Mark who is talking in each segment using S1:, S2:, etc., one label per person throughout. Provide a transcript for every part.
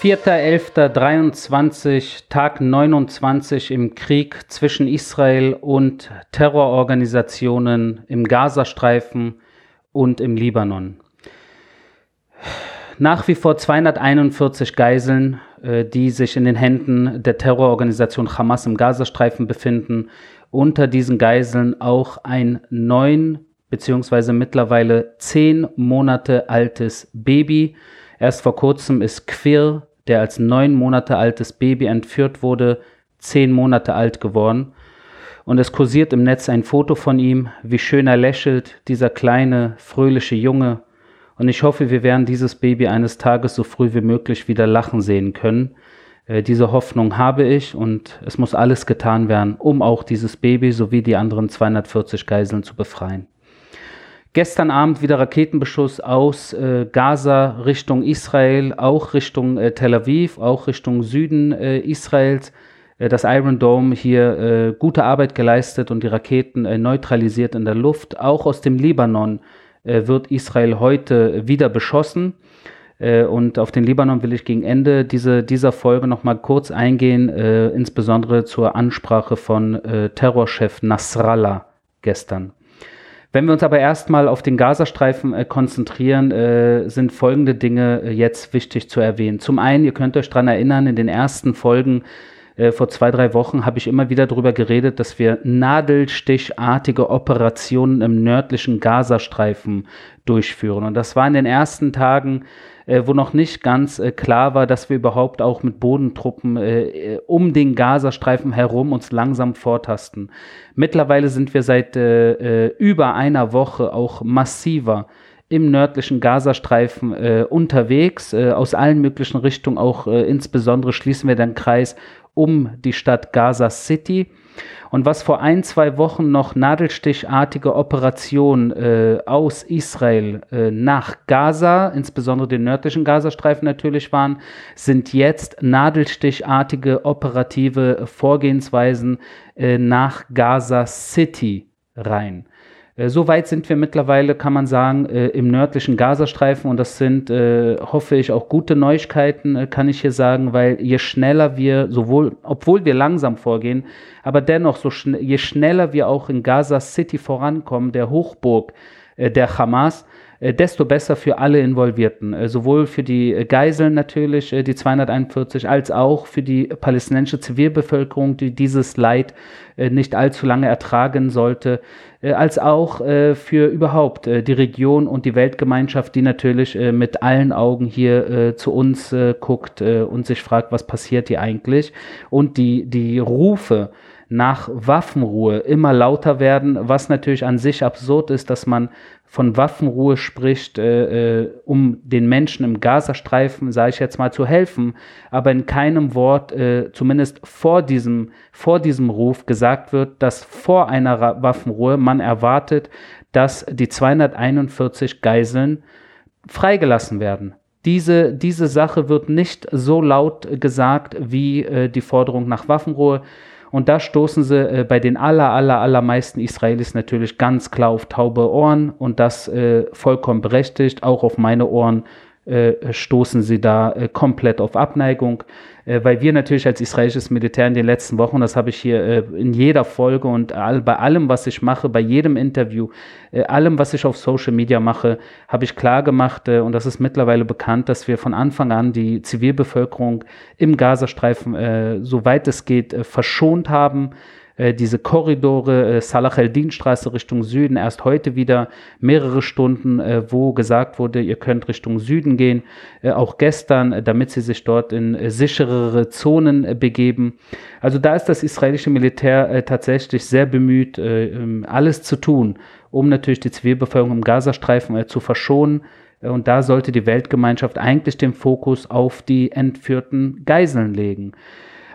S1: 4.11.23, Tag 29 im Krieg zwischen Israel und Terrororganisationen im Gazastreifen und im Libanon. Nach wie vor 241 Geiseln, äh, die sich in den Händen der Terrororganisation Hamas im Gazastreifen befinden. Unter diesen Geiseln auch ein neun beziehungsweise mittlerweile zehn Monate altes Baby. Erst vor kurzem ist Quir der als neun Monate altes Baby entführt wurde, zehn Monate alt geworden. Und es kursiert im Netz ein Foto von ihm, wie schön er lächelt, dieser kleine, fröhliche Junge. Und ich hoffe, wir werden dieses Baby eines Tages so früh wie möglich wieder lachen sehen können. Äh, diese Hoffnung habe ich und es muss alles getan werden, um auch dieses Baby sowie die anderen 240 Geiseln zu befreien. Gestern Abend wieder Raketenbeschuss aus äh, Gaza Richtung Israel, auch Richtung äh, Tel Aviv, auch Richtung Süden äh, Israels. Äh, das Iron Dome hier äh, gute Arbeit geleistet und die Raketen äh, neutralisiert in der Luft. Auch aus dem Libanon wird Israel heute wieder beschossen. Und auf den Libanon will ich gegen Ende diese, dieser Folge nochmal kurz eingehen, insbesondere zur Ansprache von Terrorchef Nasrallah gestern. Wenn wir uns aber erstmal auf den Gazastreifen äh, konzentrieren, äh, sind folgende Dinge äh, jetzt wichtig zu erwähnen. Zum einen, ihr könnt euch daran erinnern, in den ersten Folgen äh, vor zwei, drei Wochen habe ich immer wieder darüber geredet, dass wir nadelstichartige Operationen im nördlichen Gazastreifen durchführen. Und das war in den ersten Tagen äh, wo noch nicht ganz äh, klar war, dass wir überhaupt auch mit Bodentruppen äh, äh um den Gazastreifen herum uns langsam vortasten. Mittlerweile sind wir seit äh, äh, über einer Woche auch massiver im nördlichen Gazastreifen äh, unterwegs, äh, aus allen möglichen Richtungen, auch äh, insbesondere schließen wir den Kreis um die Stadt Gaza City. Und was vor ein, zwei Wochen noch nadelstichartige Operationen äh, aus Israel äh, nach Gaza, insbesondere den nördlichen Gazastreifen natürlich waren, sind jetzt nadelstichartige operative Vorgehensweisen äh, nach Gaza City rein. Äh, so weit sind wir mittlerweile, kann man sagen, äh, im nördlichen Gazastreifen. Und das sind, äh, hoffe ich, auch gute Neuigkeiten, kann ich hier sagen, weil je schneller wir, sowohl, obwohl wir langsam vorgehen, aber dennoch, so schn je schneller wir auch in Gaza City vorankommen, der Hochburg der Hamas, desto besser für alle Involvierten, äh, sowohl für die Geiseln natürlich, äh, die 241, als auch für die palästinensische Zivilbevölkerung, die dieses Leid nicht allzu lange ertragen sollte, als auch für überhaupt die Region und die Weltgemeinschaft, die natürlich mit allen Augen hier zu uns guckt und sich fragt, was passiert hier eigentlich. Und die, die Rufe, nach Waffenruhe immer lauter werden, was natürlich an sich absurd ist, dass man von Waffenruhe spricht, äh, äh, um den Menschen im Gazastreifen, sage ich jetzt mal, zu helfen, aber in keinem Wort, äh, zumindest vor diesem, vor diesem Ruf, gesagt wird, dass vor einer Ra Waffenruhe man erwartet, dass die 241 Geiseln freigelassen werden. Diese, diese Sache wird nicht so laut gesagt wie äh, die Forderung nach Waffenruhe. Und da stoßen sie äh, bei den aller, aller, allermeisten Israelis natürlich ganz klar auf taube Ohren und das äh, vollkommen berechtigt. Auch auf meine Ohren stoßen sie da äh, komplett auf Abneigung. Äh, weil wir natürlich als israelisches Militär in den letzten Wochen, das habe ich hier äh, in jeder Folge und bei allem, was ich mache, bei jedem Interview, äh, allem, was ich auf Social Media mache, habe ich klar gemacht, äh, und das ist mittlerweile bekannt, dass wir von Anfang an die Zivilbevölkerung im Gazastreifen, äh, soweit es geht, äh, verschont haben äh, diese Korridore, äh, Salah el-Din-Straße Richtung Süden, erst heute wieder mehrere Stunden, äh, wo gesagt wurde, ihr könnt Richtung Süden gehen, äh, auch gestern, äh, damit sie sich dort in sicherere Zonen begeben. Also da ist das israelische Militär tatsächlich sehr bemüht, ähm, alles zu tun, um natürlich die Zivilbevölkerung im Gazastreifen zu verschonen. Und da sollte die Weltgemeinschaft eigentlich den Fokus auf die entführten Geiseln legen.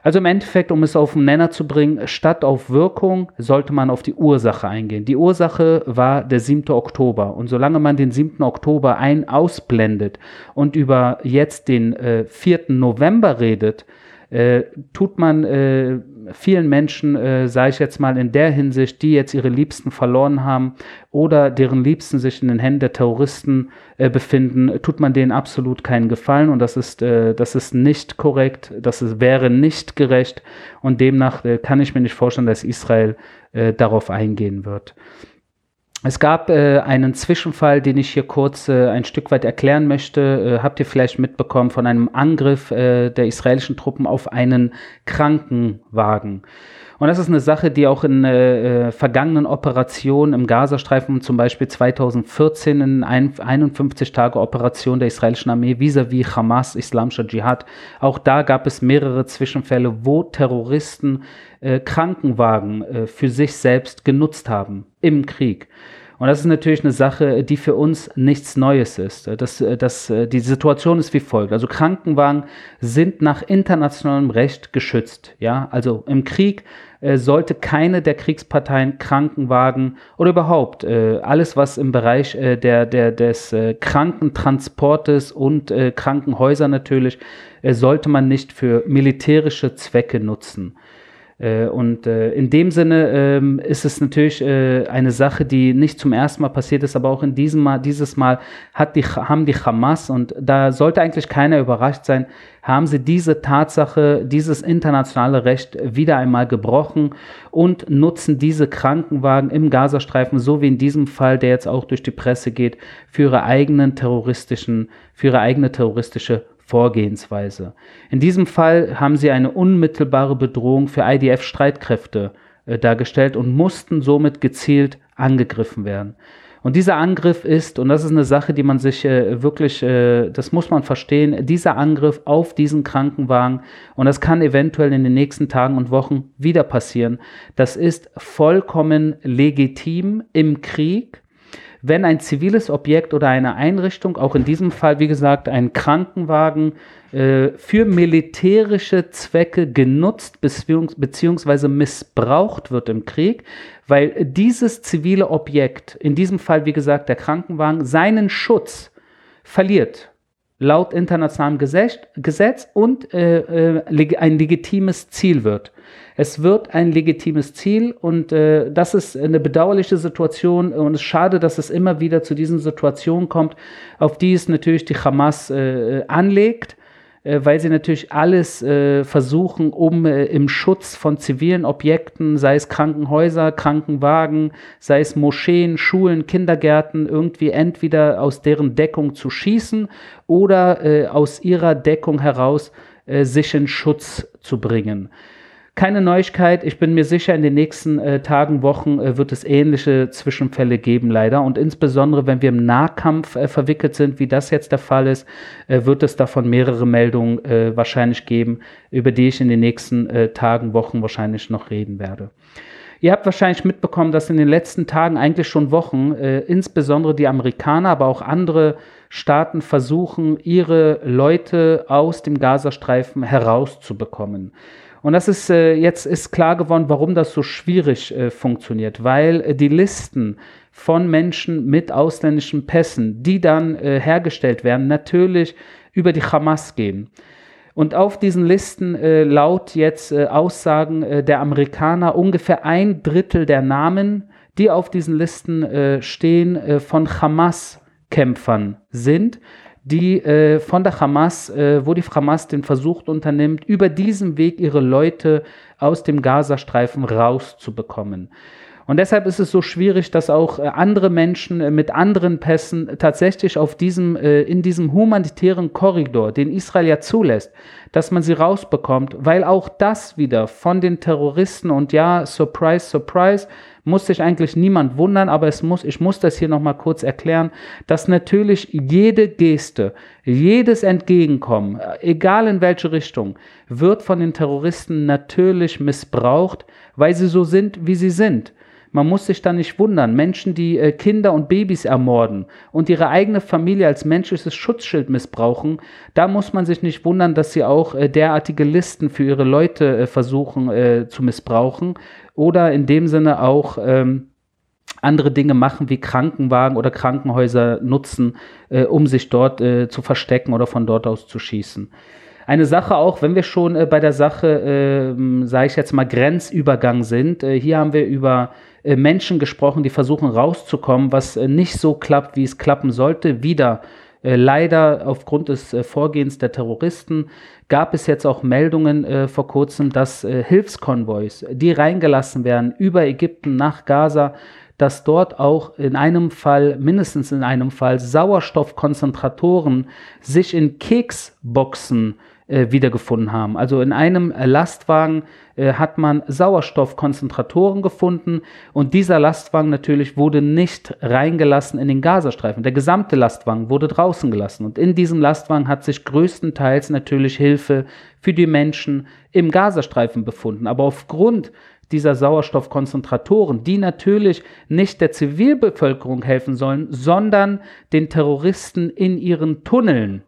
S1: Also im Endeffekt, um es auf den Nenner zu bringen, statt auf Wirkung sollte man auf die Ursache eingehen. Die Ursache war der 7. Oktober. Und solange man den 7. Oktober ein ausblendet und über jetzt den äh, 4. November redet, äh, tut man äh, vielen Menschen, äh, sage ich jetzt mal in der Hinsicht, die jetzt ihre Liebsten verloren haben oder deren Liebsten sich in den Händen der Terroristen äh, befinden, tut man denen absolut keinen Gefallen und das ist, äh, das ist nicht korrekt, das ist, wäre nicht gerecht und demnach äh, kann ich mir nicht vorstellen, dass Israel äh, darauf eingehen wird. Es gab äh, einen Zwischenfall, den ich hier kurz äh, ein Stück weit erklären möchte. Äh, habt ihr vielleicht mitbekommen von einem Angriff äh, der israelischen Truppen auf einen Krankenwagen? Und das ist eine Sache, die auch in äh, äh vergangenen Operationen im Gazastreifen, zum Beispiel 2014 in ein, 51 Tage Operation der israelischen Armee vis-à-vis -vis Hamas, Islamischer Dschihad, auch da gab es mehrere Zwischenfälle, wo Terroristen äh, Krankenwagen äh, für sich selbst genutzt haben im Krieg. Und das ist natürlich eine Sache, die für uns nichts Neues ist. Das, das, die Situation ist wie folgt. Also Krankenwagen sind nach internationalem Recht geschützt. Ja, also im Krieg äh, sollte keine der Kriegsparteien Krankenwagen oder überhaupt äh, alles, was im Bereich äh, der, der, des äh, Krankentransportes und äh, Krankenhäuser natürlich, äh, sollte man nicht für militärische Zwecke nutzen. Äh, und äh, in dem Sinne ähm, ist es natürlich äh, eine Sache, die nicht zum ersten Mal passiert ist, aber auch in diesem Mal, dieses Mal hat die, haben die Hamas, und da sollte eigentlich keiner überrascht sein, haben sie diese Tatsache, dieses internationale Recht wieder einmal gebrochen und nutzen diese Krankenwagen im Gazastreifen, so wie in diesem Fall, der jetzt auch durch die Presse geht, für ihre eigenen terroristischen, für ihre eigene terroristische Vorgehensweise. In diesem Fall haben sie eine unmittelbare Bedrohung für IDF-Streitkräfte äh, dargestellt und mussten somit gezielt angegriffen werden. Und dieser Angriff ist, und das ist eine Sache, die man sich äh, wirklich, äh, das muss man verstehen, dieser Angriff auf diesen Krankenwagen, und das kann eventuell in den nächsten Tagen und Wochen wieder passieren, das ist vollkommen legitim im Krieg wenn ein ziviles Objekt oder eine Einrichtung, auch in diesem Fall, wie gesagt, ein Krankenwagen, äh, für militärische Zwecke genutzt bzw. missbraucht wird im Krieg, weil dieses zivile Objekt, in diesem Fall, wie gesagt, der Krankenwagen, seinen Schutz verliert laut internationalem Gesetz, und äh, äh, ein legitimes Ziel wird. Es wird ein legitimes Ziel und äh, das ist eine bedauerliche Situation und es ist schade, dass es immer wieder zu diesen Situationen kommt, auf die es natürlich die Hamas äh, anlegt äh, weil sie natürlich alles äh, versuchen, um äh, im Schutz von zivilen Objekten, sei es Krankenhäuser, Krankenwagen, sei es Moscheen, Schulen, Kindergärten, irgendwie entweder aus deren Deckung zu schießen oder äh, aus ihrer Deckung heraus äh, sich in Schutz zu bringen. Keine Neuigkeit. Ich bin mir sicher, in den nächsten äh, Tagen, Wochen äh, wird es ähnliche Zwischenfälle geben, leider. Und insbesondere, wenn wir im Nahkampf äh, verwickelt sind, wie das jetzt der Fall ist, äh, wird es davon mehrere Meldungen äh, wahrscheinlich geben, über die ich in den nächsten äh, Tagen, Wochen wahrscheinlich noch reden werde. Ihr habt wahrscheinlich mitbekommen, dass in den letzten Tagen, eigentlich schon Wochen, insbesondere die Amerikaner, aber auch andere Staaten versuchen, ihre Leute aus dem Gazastreifen herauszubekommen. Und das ist äh, jetzt ist klar geworden, warum das so schwierig äh, funktioniert, weil äh, die Listen von Menschen mit ausländischen Pässen, die dann äh, hergestellt werden, natürlich über die Hamas gehen. Und auf diesen Listen äh, laut jetzt äh, Aussagen der Amerikaner ungefähr ein Drittel der Namen, die auf diesen Listen stehen, von Hamas-Kämpfern sind die äh, von der Hamas, äh, wo die Hamas den Versuch unternimmt, über diesen Weg ihre Leute aus dem Gazastreifen rauszubekommen. Und deshalb ist es so schwierig, dass auch äh, andere Menschen äh, mit anderen Pässen tatsächlich auf diesem, äh, in diesem humanitären Korridor, den Israel ja zulässt, dass man sie rausbekommt, weil auch das wieder von den Terroristen und ja, surprise, surprise, muss sich eigentlich niemand wundern, aber es muss, ich muss das hier nochmal kurz erklären, dass natürlich jede Geste, jedes Entgegenkommen, egal in welche Richtung, wird von den Terroristen natürlich missbraucht, weil sie so sind, wie sie sind. Man muss sich da nicht wundern. Menschen, die äh, Kinder und Babys ermorden und ihre eigene Familie als menschliches Schutzschild missbrauchen, da muss man sich nicht wundern, dass sie auch äh, derartige Listen für ihre Leute äh, versuchen zu missbrauchen oder in dem Sinne auch ähm, andere Dinge machen wie Krankenwagen oder Krankenhäuser nutzen, äh, um sich dort äh, zu verstecken oder von dort aus zu schießen. Eine Sache auch, wenn wir schon äh, bei der Sache, äh, sage ich jetzt mal, Grenzübergang sind. Äh, hier haben wir über äh, Menschen gesprochen, die versuchen rauszukommen, was äh, nicht so klappt, wie es klappen sollte. Wieder leider aufgrund des Vorgehens der Terroristen gab es jetzt auch Meldungen vor kurzem, dass Hilfskonvois, die reingelassen werden über Ägypten nach Gaza, dass dort auch in einem Fall, mindestens in einem Fall, Sauerstoffkonzentratoren sich in Keksboxen äh, wiedergefunden haben. Also in einem Lastwagen äh, hat man Sauerstoffkonzentratoren gefunden und dieser Lastwagen natürlich wurde nicht reingelassen in den Gazastreifen. Der gesamte Lastwagen wurde draußen gelassen und in diesem Lastwagen hat sich größtenteils natürlich Hilfe für die Menschen im Gazastreifen befunden. Aber aufgrund dieser Sauerstoffkonzentratoren, die natürlich nicht der Zivilbevölkerung helfen sollen, sondern den Terroristen in ihren Tunneln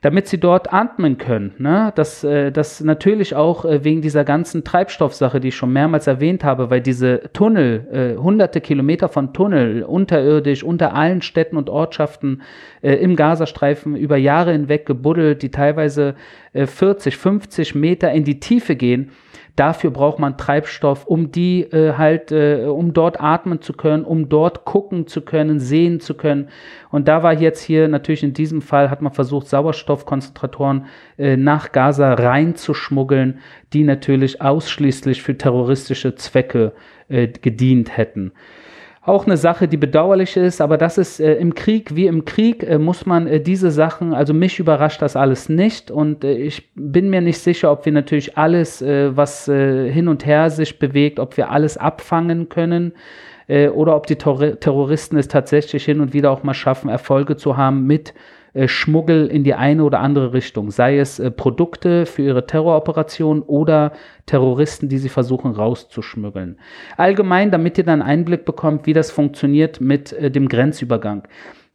S1: damit sie dort atmen können. Ne? Das, äh, das natürlich auch äh, wegen dieser ganzen Treibstoffsache, die ich schon mehrmals erwähnt habe, weil diese Tunnel, äh, hunderte Kilometer von Tunnel, unterirdisch, unter allen Städten und Ortschaften äh, im Gazastreifen über Jahre hinweg gebuddelt, die teilweise äh, 40, 50 Meter in die Tiefe gehen, Dafür braucht man Treibstoff, um die äh, halt, äh, um dort atmen zu können, um dort gucken zu können, sehen zu können. Und da war jetzt hier natürlich in diesem Fall hat man versucht, Sauerstoffkonzentratoren äh, nach Gaza reinzuschmuggeln, die natürlich ausschließlich für terroristische Zwecke äh, gedient hätten. Auch eine Sache, die bedauerlich ist, aber das ist äh, im Krieg wie im Krieg äh, muss man äh, diese Sachen, also mich überrascht das alles nicht und äh, ich bin mir nicht sicher, ob wir natürlich alles, äh, was äh, hin und her sich bewegt, ob wir alles abfangen können oder ob die Terroristen es tatsächlich hin und wieder auch mal schaffen, Erfolge zu haben mit Schmuggel in die eine oder andere Richtung, sei es äh, Produkte für ihre Terroroperation oder Terroristen, die sie versuchen rauszuschmuggeln. Allgemein, damit ihr dann Einblick bekommt, wie das funktioniert mit äh, dem Grenzübergang.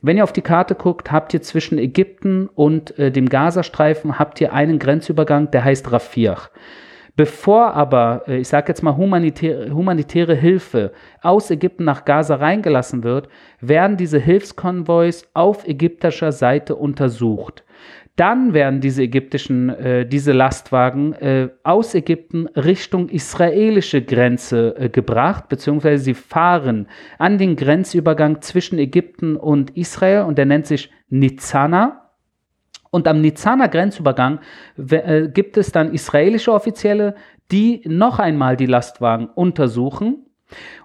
S1: Wenn ihr auf die Karte guckt, habt ihr zwischen Ägypten und äh, dem Gazastreifen habt ihr einen Grenzübergang, der heißt Rafir. Bevor aber, äh, ich sage jetzt mal, humanitäre, humanitäre Hilfe aus Ägypten nach Gaza reingelassen wird, werden diese Hilfskonvois auf ägyptischer Seite untersucht. Dann werden diese ägyptischen, äh, diese Lastwagen äh, aus Ägypten Richtung israelische Grenze äh, gebracht, beziehungsweise sie fahren an den Grenzübergang zwischen Ägypten und Israel und der nennt sich Nizana. Und am Nizaner Grenzübergang äh, gibt es dann israelische Offizielle, die noch einmal die Lastwagen untersuchen.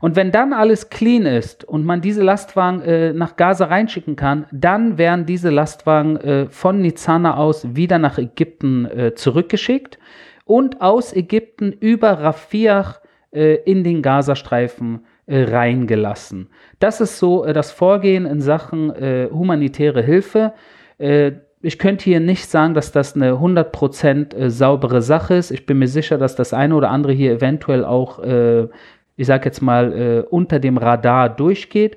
S1: Und wenn dann alles clean ist und man diese Lastwagen äh, nach Gaza reinschicken kann, dann werden diese Lastwagen äh, von Nizana aus wieder nach Ägypten äh, zurückgeschickt und aus Ägypten über Rafiach äh, in den Gazastreifen äh, reingelassen. Das ist so das Vorgehen in Sachen humanitäre Hilfe ich könnte hier nicht sagen, dass das eine 100% äh, saubere Sache ist. Ich bin mir sicher, dass das eine oder andere hier eventuell auch, äh, ich sage jetzt mal, äh, unter dem Radar durchgeht.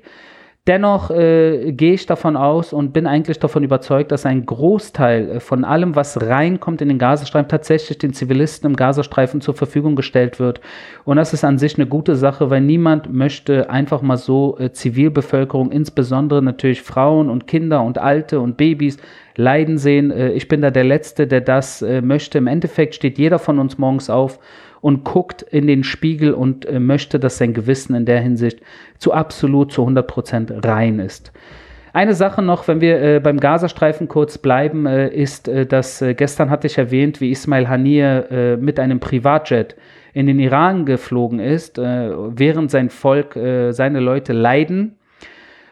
S1: Dennoch äh, gehe ich davon aus und bin eigentlich davon überzeugt, dass ein Großteil äh, von allem, was reinkommt in den Gazastreifen, tatsächlich den Zivilisten im Gazastreifen zur Verfügung gestellt wird. Und das ist an sich eine gute Sache, weil niemand möchte einfach mal so äh, Zivilbevölkerung, insbesondere natürlich Frauen und Kinder und Alte und Babys, leiden sehen. Äh, ich bin da der Letzte, der das äh, möchte. Im Endeffekt steht jeder von uns morgens auf und guckt in den Spiegel und äh, möchte, dass sein Gewissen in der Hinsicht zu absolut zu 100 Prozent rein ist. Eine Sache noch, wenn wir äh, beim Gazastreifen kurz bleiben, äh, ist, äh, dass äh, gestern hatte ich erwähnt, wie Ismail Haniyeh äh, mit einem Privatjet in den Iran geflogen ist, während sein Volk, seine Leute leiden.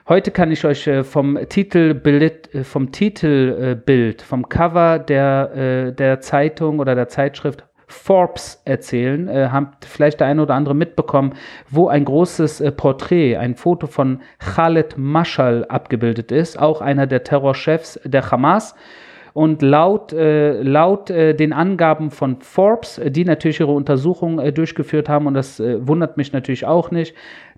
S1: Heute kann ich euch vom Titelbild, vom Titelbild, vom Cover der, der Zeitung oder der Zeitschrift Forbes erzählen. Äh, habt vielleicht der eine oder andere mitbekommen, wo ein großes äh, Porträt, ein Foto von Khaled Mashal abgebildet ist, auch einer der Terrorchefs der Hamas. Und laut, äh, laut äh, den Angaben von Forbes, die natürlich ihre Untersuchung äh, durchgeführt haben, und das äh, wundert mich natürlich auch nicht,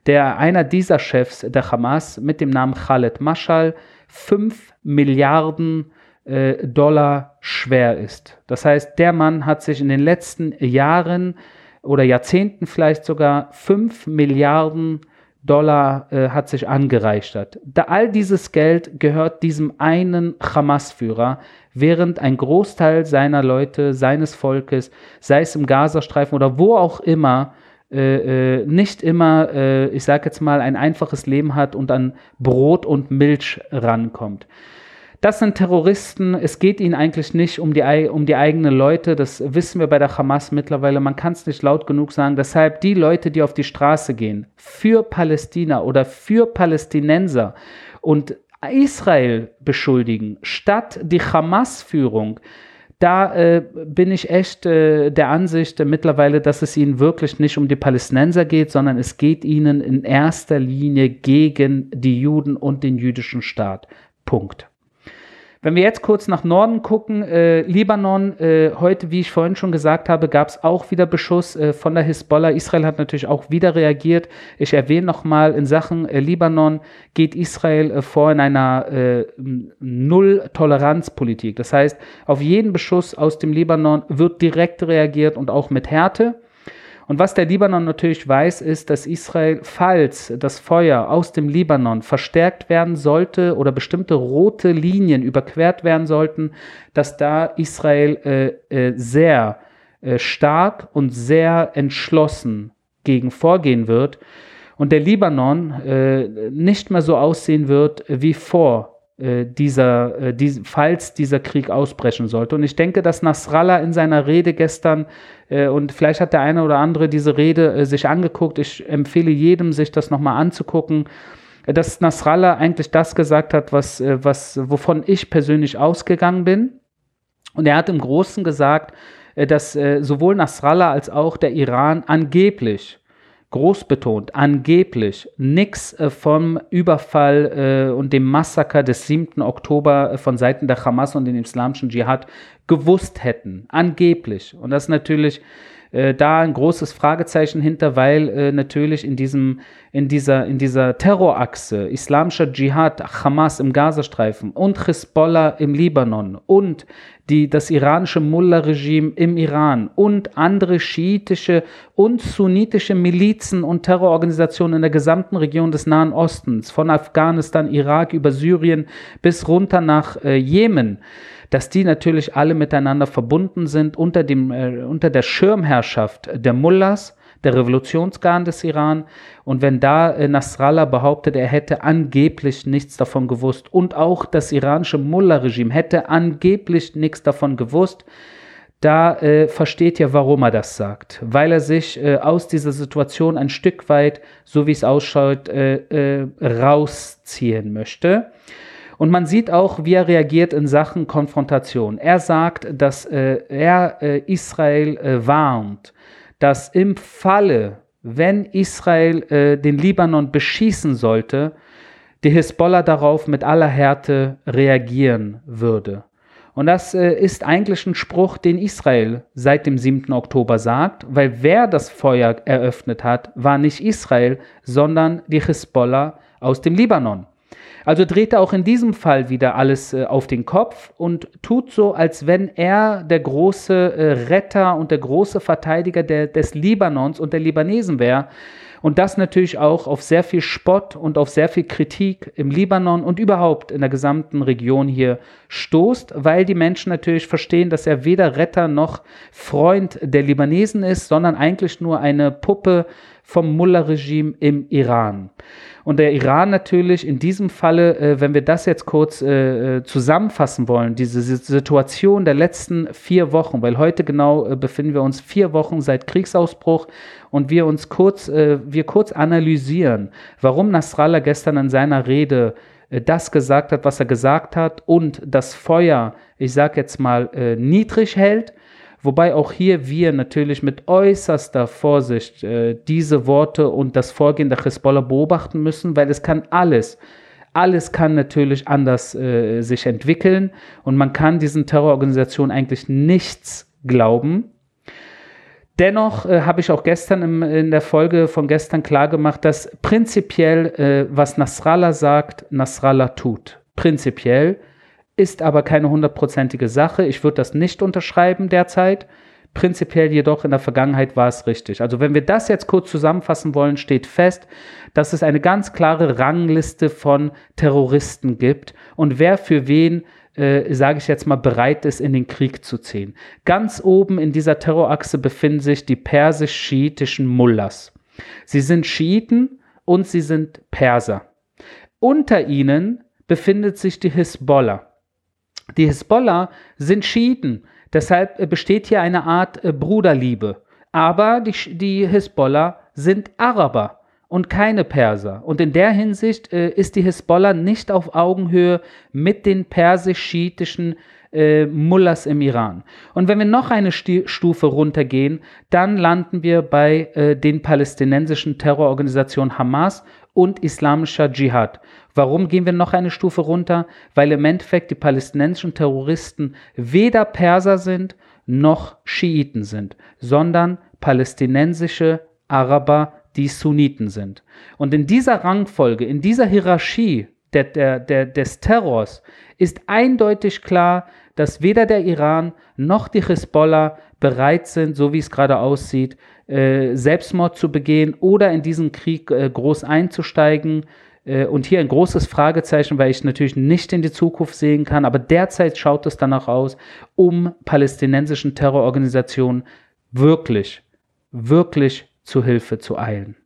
S1: der einer dieser Chefs der Hamas mit dem Namen Khaled Mashal 5 Milliarden äh, Dollar schwer ist. Das heißt, der Mann hat sich in den letzten Jahren oder Jahrzehnten vielleicht sogar 5 Milliarden Dollar äh, hat sich angereichert. Da all dieses Geld gehört diesem einen Hamas-Führer. während ein Großteil seiner Leute, seines Volkes, sei es im Gazastreifen oder wo auch immer, äh, äh, nicht immer, äh, ich sage jetzt mal, ein einfaches Leben hat und an Brot und Milch rankommt. Das sind Terroristen. Es geht ihnen eigentlich nicht um die, um die eigenen Leute. Das wissen wir bei der Hamas mittlerweile. Man kann es nicht laut genug sagen. Deshalb die Leute, die auf die Straße gehen für Palästina oder für Palästinenser und Israel beschuldigen, statt die Hamas-Führung, da äh, bin ich echt äh, der Ansicht äh, mittlerweile, dass es ihnen wirklich nicht um die Palästinenser geht, sondern es geht ihnen in erster Linie gegen die Juden und den jüdischen Staat. Punkt. Wenn wir jetzt kurz nach Norden gucken, äh, Libanon, äh, heute, wie ich vorhin schon gesagt habe, gab es auch wieder Beschuss äh, von der Hisbollah. Israel hat natürlich auch wieder reagiert. Ich erwähne nochmal, in Sachen äh, Libanon geht Israel äh, vor in einer äh, Null-Toleranz-Politik. Das heißt, auf jeden Beschuss aus dem Libanon wird direkt reagiert und auch mit Härte. Und was der Libanon natürlich weiß, ist, dass Israel, falls das Feuer aus dem Libanon verstärkt werden sollte oder bestimmte rote Linien überquert werden sollten, dass da Israel äh, äh, sehr äh, stark und sehr entschlossen gegen vorgehen wird und der Libanon äh, nicht mehr so aussehen wird wie vor dieser, äh, die, falls dieser Krieg ausbrechen sollte. Und ich denke, dass Nasrallah in seiner Rede gestern, äh, und vielleicht hat der eine oder andere diese Rede äh, sich angeguckt, ich empfehle jedem, sich das nochmal anzugucken, dass Nasrallah eigentlich das gesagt hat, was, äh, was, wovon ich persönlich ausgegangen bin. Und er hat im Großen gesagt, äh, dass sowohl Nasrallah als auch der Iran angeblich groß betont, angeblich nichts äh, vom Überfall äh, und dem Massaker des 7. Oktober äh, von Seiten der Hamas und dem islamischen Dschihad gewusst hätten. Angeblich. Und das ist natürlich da ein großes Fragezeichen hinter, weil äh, natürlich in diesem, in dieser, in dieser Terrorachse islamischer Dschihad, Hamas im Gazastreifen und Hezbollah im Libanon und die, das iranische Mullah-Regime im Iran und andere schiitische und sunnitische Milizen und Terrororganisationen in der gesamten Region des Nahen Ostens, von Afghanistan, Irak über Syrien bis runter nach äh, Jemen, dass die natürlich alle miteinander verbunden sind unter, dem, äh, unter der Schirmherrschaft der Mullahs der Revolutionsgarn des Iran. Und wenn da äh, Nasrallah behauptet, er hätte angeblich nichts davon gewusst und auch das iranische Mullah-Regime hätte angeblich nichts davon gewusst, da äh, versteht ihr, warum er das sagt. Weil er sich äh, aus dieser Situation ein Stück weit, so wie es ausschaut, äh, äh rausziehen möchte. Und man sieht auch, wie er reagiert in Sachen Konfrontation. Er sagt, dass äh, er Israel warnt, dass im Falle, wenn Israel äh, den Libanon beschießen sollte, die Hisbollah darauf mit aller Härte reagieren würde. Und das äh, ist eigentlich ein Spruch, den Israel seit dem 7. Oktober sagt, weil wer das Feuer eröffnet hat, war nicht Israel, sondern die Hisbollah aus dem Libanon. Also dreht er auch in diesem Fall wieder alles äh, auf den Kopf und tut so, als wenn er der große äh, Retter und der große Verteidiger der, des Libanons und der Libanesen wäre. Und das natürlich auch auf sehr viel Spott und auf sehr viel Kritik im Libanon und überhaupt in der gesamten Region hier stoßt, weil die Menschen natürlich verstehen, dass er weder Retter noch Freund der Libanesen ist, sondern eigentlich nur eine Puppe vom Mullah-Regime im Iran. Und der Iran natürlich in diesem Falle, äh, wenn wir das jetzt kurz äh, äh, zusammenfassen wollen, diese Situation der letzten vier Wochen, weil heute genau äh, befinden wir uns vier Wochen seit Kriegsausbruch und wir uns kurz, äh, wir kurz analysieren, warum Nasrallah gestern in seiner Rede äh, das gesagt hat, was er gesagt hat und das Feuer, ich sage jetzt mal, niedrig hält Wobei auch hier wir natürlich mit äußerster Vorsicht äh, diese Worte und das Vorgehen der Hezbollah beobachten müssen, weil es kann alles, alles kann natürlich anders äh, sich entwickeln und man kann diesen Terrororganisationen eigentlich nichts glauben. Dennoch äh, habe ich auch gestern im, in der Folge von gestern klar gemacht, dass prinzipiell, äh, was Nasrallah sagt, Nasrallah tut. Prinzipiell ist aber keine hundertprozentige Sache. Ich würde das nicht unterschreiben derzeit. Prinzipiell jedoch in der Vergangenheit war es richtig. Also wenn wir das jetzt kurz zusammenfassen wollen, steht fest, dass es eine ganz klare Rangliste von Terroristen gibt und wer für wen äh, sage ich jetzt mal, bereit ist, in den Krieg zu ziehen. Ganz oben in dieser Terrorachse befinden sich die persisch-schiitischen Mullahs. Sie sind Schiiten und sie sind Perser. Unter ihnen befindet sich die Hisbollah. Die Hisbollah sind Schiiten, deshalb äh, besteht hier eine Art äh, Bruderliebe. Aber die, die Hisbollah sind Araber und keine Perser. Und in der Hinsicht äh, ist die Hisbollah nicht auf Augenhöhe mit den persisch-schiitischen äh, Mullahs im Iran. Und wenn wir noch eine Sti Stufe runtergehen, dann landen wir bei äh, den palästinensischen Terrororganisationen Hamas und islamischer Dschihad. Warum gehen wir noch eine Stufe runter? Weil im Endeffekt die palästinensischen Terroristen weder Perser sind noch Schiiten sind, sondern palästinensische Araber, die Sunniten sind. Und in dieser Rangfolge, in dieser Hierarchie der, der, der, des Terrors ist eindeutig klar, dass weder der Iran noch die Hisbollah bereit sind, so wie es gerade aussieht, äh, Selbstmord zu begehen oder in diesen Krieg äh, groß einzusteigen. Äh, und hier ein großes Fragezeichen, weil ich natürlich nicht in die Zukunft sehen kann, aber derzeit schaut es danach aus, um palästinensischen Terrororganisationen wirklich, wirklich zu Hilfe zu eilen.